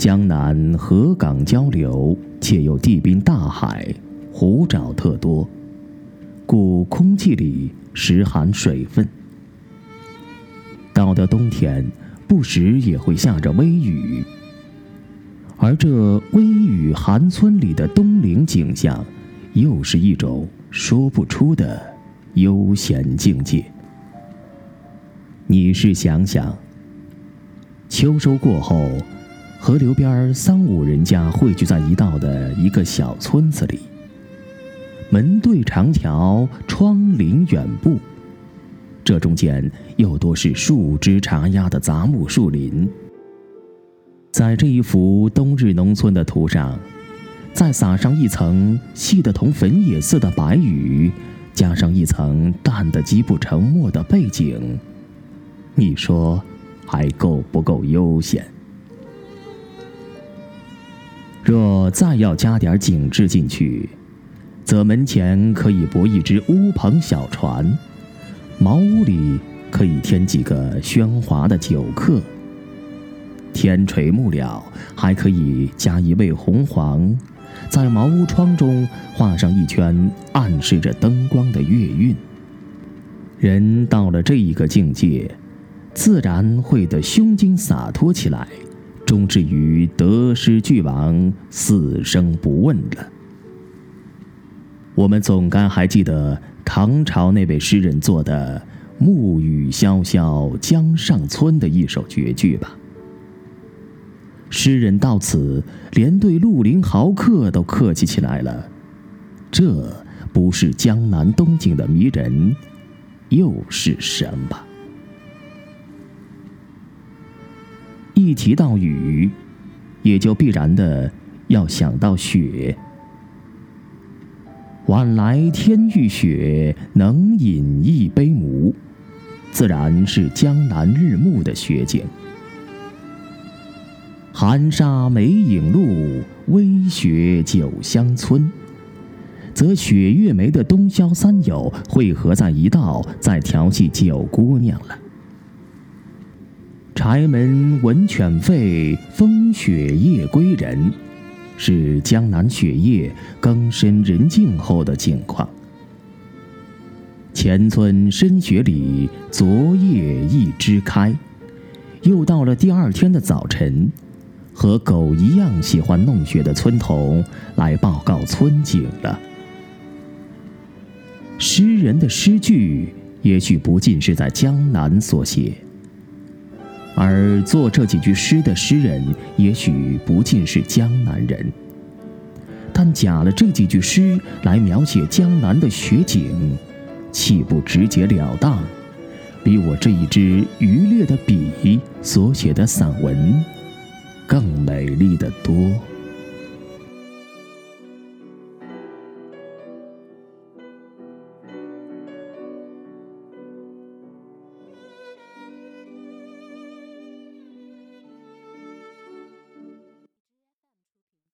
江南河港交流，且有地滨大海，湖沼特多，故空气里时含水分。到了冬天，不时也会下着微雨。而这微雨寒村里的冬陵景象，又是一种说不出的悠闲境界。你试想想，秋收过后。河流边三五人家汇聚在一道的一个小村子里，门对长桥，窗临远步，这中间又多是树枝插压的杂木树林。在这一幅冬日农村的图上，再撒上一层细得同粉也似的白雨，加上一层淡得极不成墨的背景，你说还够不够悠闲？若再要加点景致进去，则门前可以泊一只乌篷小船，茅屋里可以添几个喧哗的酒客。天垂木了，还可以加一位红黄，在茅屋窗中画上一圈暗示着灯光的月晕。人到了这一个境界，自然会得胸襟洒脱起来。终至于得失俱亡，死生不问了。我们总该还记得唐朝那位诗人做的“暮雨潇潇江上村”的一首绝句吧？诗人到此连对绿林豪客都客气起来了，这不是江南冬景的迷人，又是什么？一提到雨，也就必然的要想到雪。晚来天欲雪，能饮一杯无？自然是江南日暮的雪景。寒沙梅影路，微雪酒香村。则雪月梅的冬宵三友汇合在一道，在调戏九姑娘了。柴门闻犬吠，风雪夜归人，是江南雪夜更深人静后的景况。前村深雪里，昨夜一枝开。又到了第二天的早晨，和狗一样喜欢弄雪的村童来报告村景了。诗人的诗句，也许不尽是在江南所写。而作这几句诗的诗人，也许不尽是江南人，但假了这几句诗来描写江南的雪景，岂不直截了当，比我这一支渔猎的笔所写的散文更美丽的多？